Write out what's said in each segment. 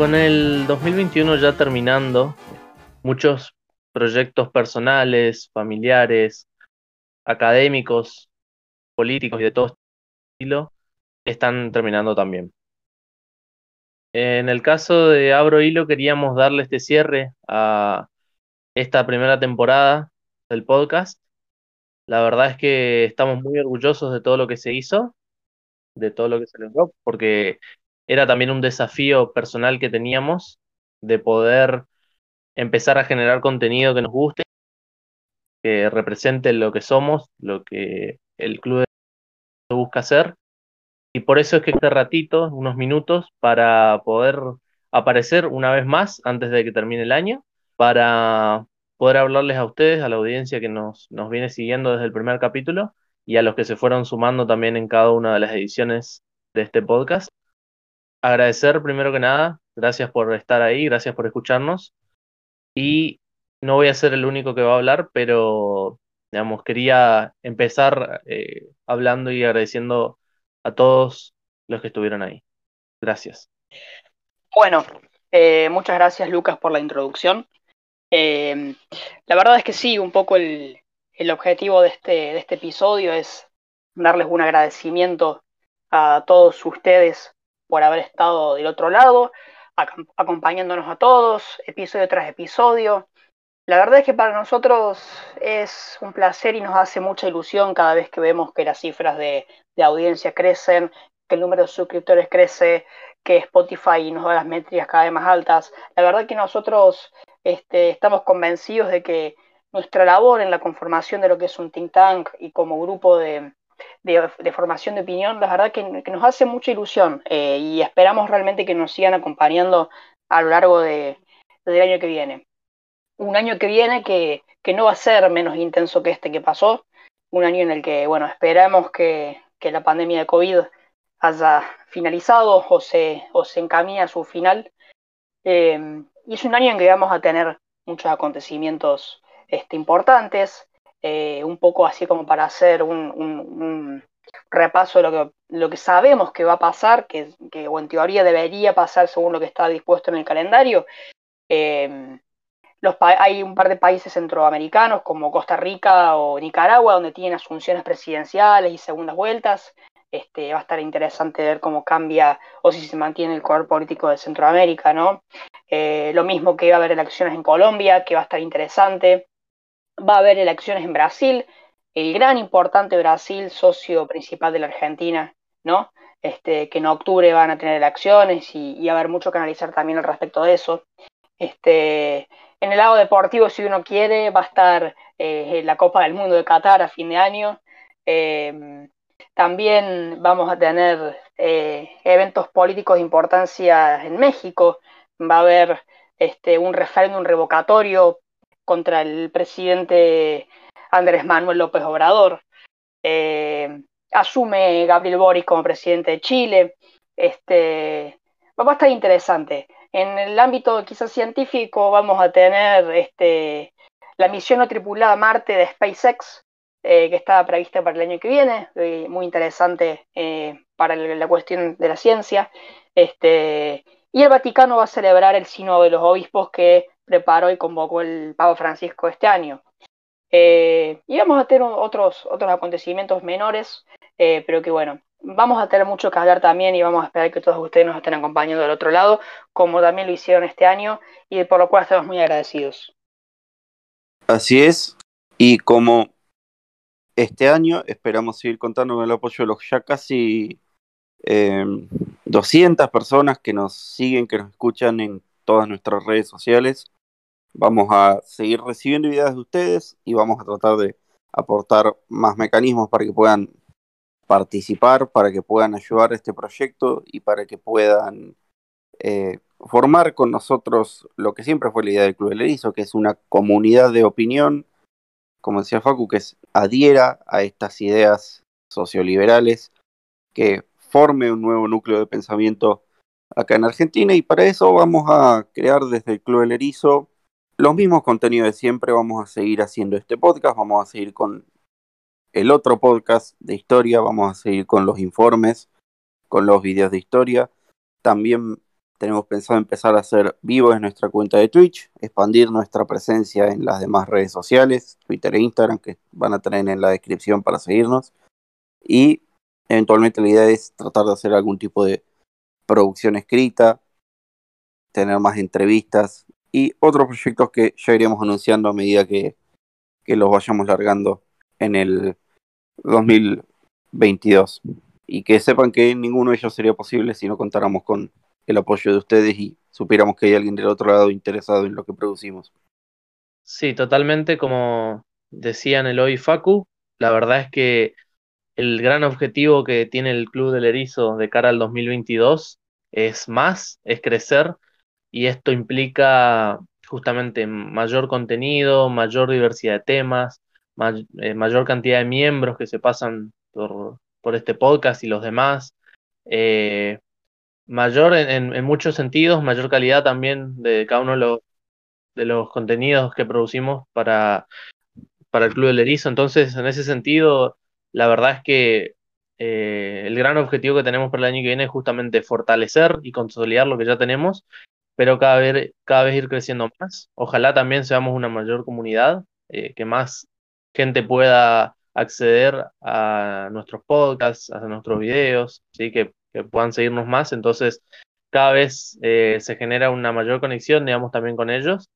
con el 2021 ya terminando, muchos proyectos personales, familiares, académicos, políticos y de todo estilo están terminando también. En el caso de Abro Hilo queríamos darle este cierre a esta primera temporada del podcast. La verdad es que estamos muy orgullosos de todo lo que se hizo, de todo lo que se logró, porque era también un desafío personal que teníamos de poder empezar a generar contenido que nos guste, que represente lo que somos, lo que el club busca hacer. Y por eso es que este ratito, unos minutos, para poder aparecer una vez más antes de que termine el año, para poder hablarles a ustedes, a la audiencia que nos, nos viene siguiendo desde el primer capítulo y a los que se fueron sumando también en cada una de las ediciones de este podcast agradecer primero que nada, gracias por estar ahí, gracias por escucharnos. Y no voy a ser el único que va a hablar, pero digamos, quería empezar eh, hablando y agradeciendo a todos los que estuvieron ahí. Gracias. Bueno, eh, muchas gracias Lucas por la introducción. Eh, la verdad es que sí, un poco el, el objetivo de este, de este episodio es darles un agradecimiento a todos ustedes por haber estado del otro lado, acompañándonos a todos, episodio tras episodio. La verdad es que para nosotros es un placer y nos hace mucha ilusión cada vez que vemos que las cifras de, audiencia crecen, que el número de suscriptores crece, que Spotify nos da las métricas cada vez más altas. La verdad que nosotros este, estamos convencidos de que nuestra labor en la conformación de lo que es un think tank y como grupo de, de, formación de opinión, la verdad que, nos hace mucha ilusión eh, y esperamos realmente que nos sigan acompañando a lo largo de, del año que viene. Un año que viene que, no va a ser menos intenso que este que pasó, un año en el que, bueno, esperamos que, la pandemia de COVID haya finalizado o se, o se encamine a su final. Eh, y es un año en que vamos a tener muchos acontecimientos este, importantes, eh, un poco así como para hacer un, repaso de lo que, sabemos que va a pasar, que, o en teoría debería pasar según lo que está dispuesto en el calendario. Em, hay un par de países centroamericanos como Costa Rica o Nicaragua donde tienen asunciones presidenciales y segundas vueltas. Este, va a estar interesante ver cómo cambia o si se mantiene el color político de Centroamérica, ¿no? Eh, lo mismo que va a haber elecciones en Colombia, que va a estar interesante va a haber elecciones en Brasil, el gran importante Brasil, socio principal de la Argentina, ¿no? Este, que en octubre van a tener elecciones y, va a haber mucho que analizar también al respecto de eso. Este, en el lado deportivo, si uno quiere, va a estar eh, la Copa del Mundo de Qatar a fin de año. Em, también vamos a tener eh, eventos políticos de importancia en México. Va a haber este, un referéndum revocatorio contra el presidente Andrés Manuel López Obrador. Eh, asume Gabriel Boric como presidente de Chile. Este, va a estar interesante. En el ámbito quizás científico vamos a tener este, la misión no tripulada Marte de SpaceX, eh, que está prevista para el año que viene, eh, muy interesante para la cuestión de la ciencia. Este, y el Vaticano va a celebrar el Sínodo de los Obispos que preparó y convocó el Papa Francisco este año. Eh, y vamos a tener otros, otros acontecimientos menores, eh, pero que bueno, vamos a tener mucho que hablar también y vamos a esperar que todos ustedes nos estén acompañando del otro lado, como también lo hicieron este año y por lo cual estamos muy agradecidos. Así es, y como este año esperamos seguir contando con el apoyo de los ya casi 200 eh, personas que nos siguen, que nos escuchan en todas nuestras redes sociales. Vamos a seguir recibiendo ideas de ustedes y vamos a tratar de aportar más mecanismos para que puedan participar, para que puedan ayudar a este proyecto y para que puedan eh, formar con nosotros lo que siempre fue la idea del Club del Erizo, que es una comunidad de opinión, como decía Facu, que adhiera a estas ideas socioliberales, que forme un nuevo núcleo de pensamiento acá en Argentina. Y para eso vamos a crear desde el Club del Erizo los mismos contenidos de siempre, vamos a seguir haciendo este podcast, vamos a seguir con el otro podcast de historia, vamos a seguir con los informes, con los videos de historia. También tenemos pensado empezar a hacer vivos en nuestra cuenta de Twitch, expandir nuestra presencia en las demás redes sociales, Twitter e Instagram, que van a tener en la descripción para seguirnos. Y eventualmente la idea es tratar de hacer algún tipo de producción escrita, tener más entrevistas y otros proyectos que ya iremos anunciando a medida que, que los vayamos largando en el 2022. Y que sepan que ninguno de ellos sería posible si no contáramos con el apoyo de ustedes y supiéramos que hay alguien del otro lado interesado en lo que producimos. Sí, totalmente como decían Eloy y Facu, la verdad es que el gran objetivo que tiene el Club del Erizo de cara al 2022 es más, es crecer y esto implica justamente mayor contenido, mayor diversidad de temas, eh, mayor cantidad de miembros que se pasan por, este podcast y los demás, eh, mayor en, muchos sentidos, mayor calidad también de cada uno de los, de los contenidos que producimos para, para el Club del Erizo. Entonces, en ese sentido, la verdad es que eh, el gran objetivo que tenemos para el año que viene es justamente fortalecer y consolidar lo que ya tenemos, pero cada vez, cada vez ir creciendo más. Ojalá también seamos una mayor comunidad, eh, que más gente pueda acceder a nuestros podcasts, a nuestros videos, ¿sí? que, que puedan seguirnos más. Entonces, cada vez eh, se genera una mayor conexión, digamos, también con ellos,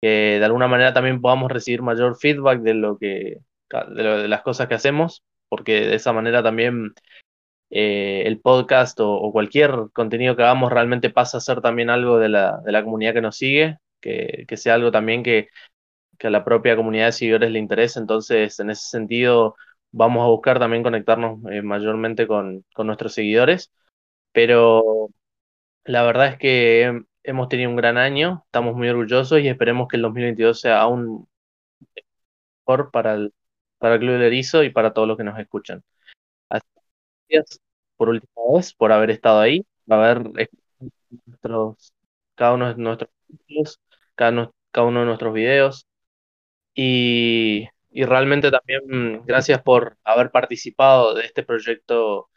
que de alguna manera también podamos recibir mayor feedback de lo que de, las cosas que hacemos, porque de esa manera también eh, el podcast o, cualquier contenido que hagamos realmente pasa a ser también algo de la, de la comunidad que nos sigue, que, que sea algo también que, que a la propia comunidad de seguidores le interesa. Entonces, en ese sentido, vamos a buscar también conectarnos eh, mayormente con, con, nuestros seguidores. Pero la verdad es que hemos tenido un gran año, estamos muy orgullosos y esperemos que el 2022 sea aún mejor para el, para el Club del Erizo y para todos los que nos escuchan. Gracias por última vez por haber estado ahí, por haber nuestros, cada uno de nuestros cada, cada uno de nuestros videos. Y, y realmente también gracias por haber participado de este proyecto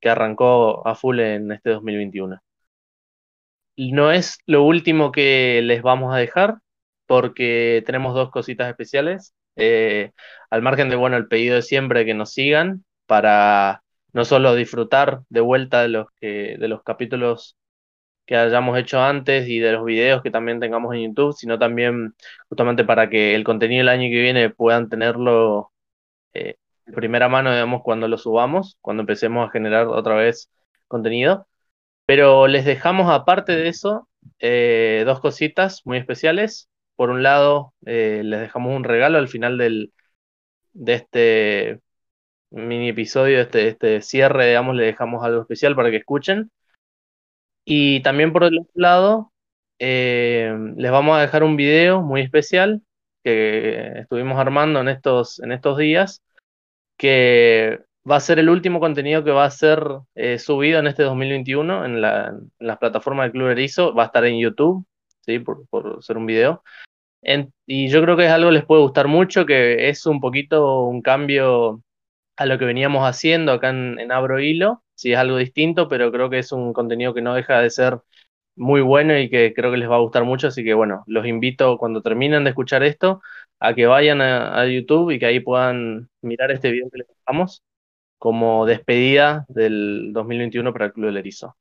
que arrancó a full en este 2021. No es lo último que les vamos a dejar, porque tenemos dos cositas especiales. Eh, al margen de, bueno, el pedido de siempre que nos sigan para no solo disfrutar de vuelta de los, que, de los capítulos que hayamos hecho antes y de los videos que también tengamos en YouTube, sino también justamente para que el contenido del año que viene puedan tenerlo eh, de primera mano, digamos, cuando lo subamos, cuando empecemos a generar otra vez contenido. Pero les dejamos aparte de eso eh, dos cositas muy especiales. Por un lado, eh, les dejamos un regalo al final del, de este mini episodio, este, este cierre, digamos, le dejamos algo especial para que escuchen. Y también por el otro lado, eh, les vamos a dejar un video muy especial que estuvimos armando en estos, en estos días, que va a ser el último contenido que va a ser eh, subido en este 2021 en, la, en las plataformas del Club Erizo, va a estar en YouTube, ¿sí? por, por ser un video. y yo creo que es algo que les puede gustar mucho, que es un poquito un cambio a lo que veníamos haciendo acá en, en Abro Hilo, sí es algo distinto, pero creo que es un contenido que no deja de ser muy bueno y que creo que les va a gustar mucho, así que bueno, los invito cuando terminen de escuchar esto a que vayan a, YouTube y que ahí puedan mirar este video que les dejamos como despedida del 2021 para el Club del Erizo.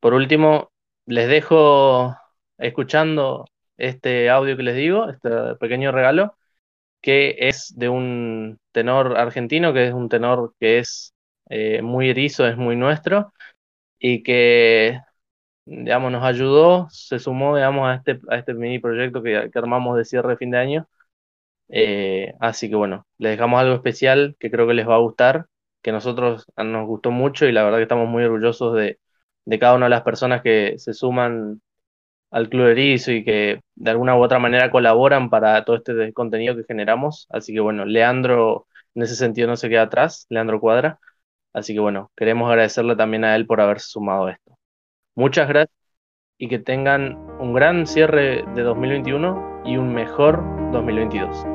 Por último, les dejo escuchando este audio que les digo, este pequeño regalo, que es de un tenor argentino, que es un tenor que es eh, muy erizo, es muy nuestro, y que, digamos, nos ayudó, se sumó, digamos, a este, a este mini proyecto que, armamos de cierre fin de año. Eh, así que bueno, les dejamos algo especial que creo que les va a gustar, que nosotros nos gustó mucho y la verdad que estamos muy orgullosos de, de cada una de las personas que se suman al Club Erizo y que de alguna u otra manera colaboran para todo este contenido que generamos. Así que bueno, Leandro en ese sentido no se queda atrás, Leandro Cuadra. Así que bueno, queremos agradecerle también a él por haberse sumado a esto. Muchas gracias y que tengan un gran cierre de 2021 y un mejor 2022.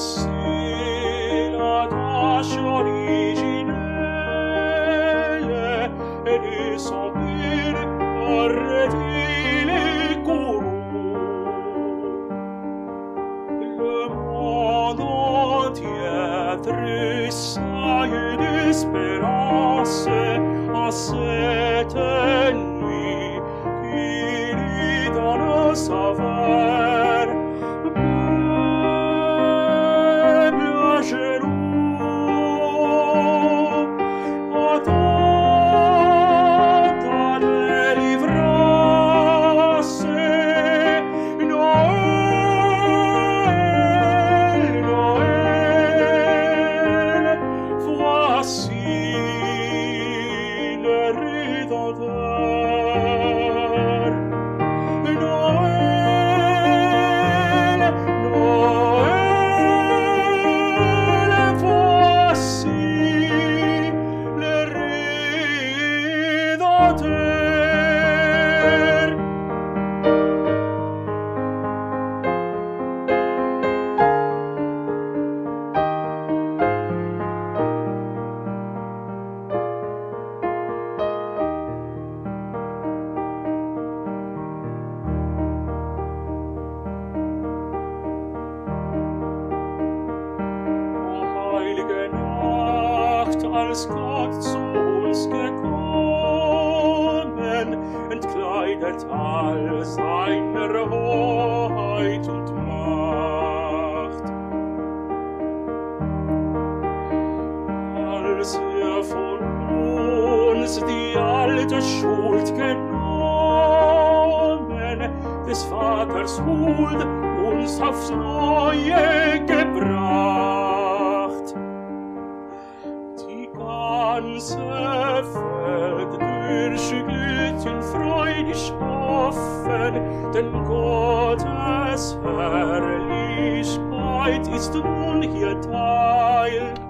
sina dash originele ed is opir arretile curu le mondo entier trissa e disperasse a sete lui qui li donos entkleidet all seiner Hoheit und Macht. Als er von uns die alte Schuld genommen, des Vaters Huld uns aufs Neue gebracht, ganze Welt durchglüht freudig offen, denn Gottes Herrlichkeit ist nun hier Teil.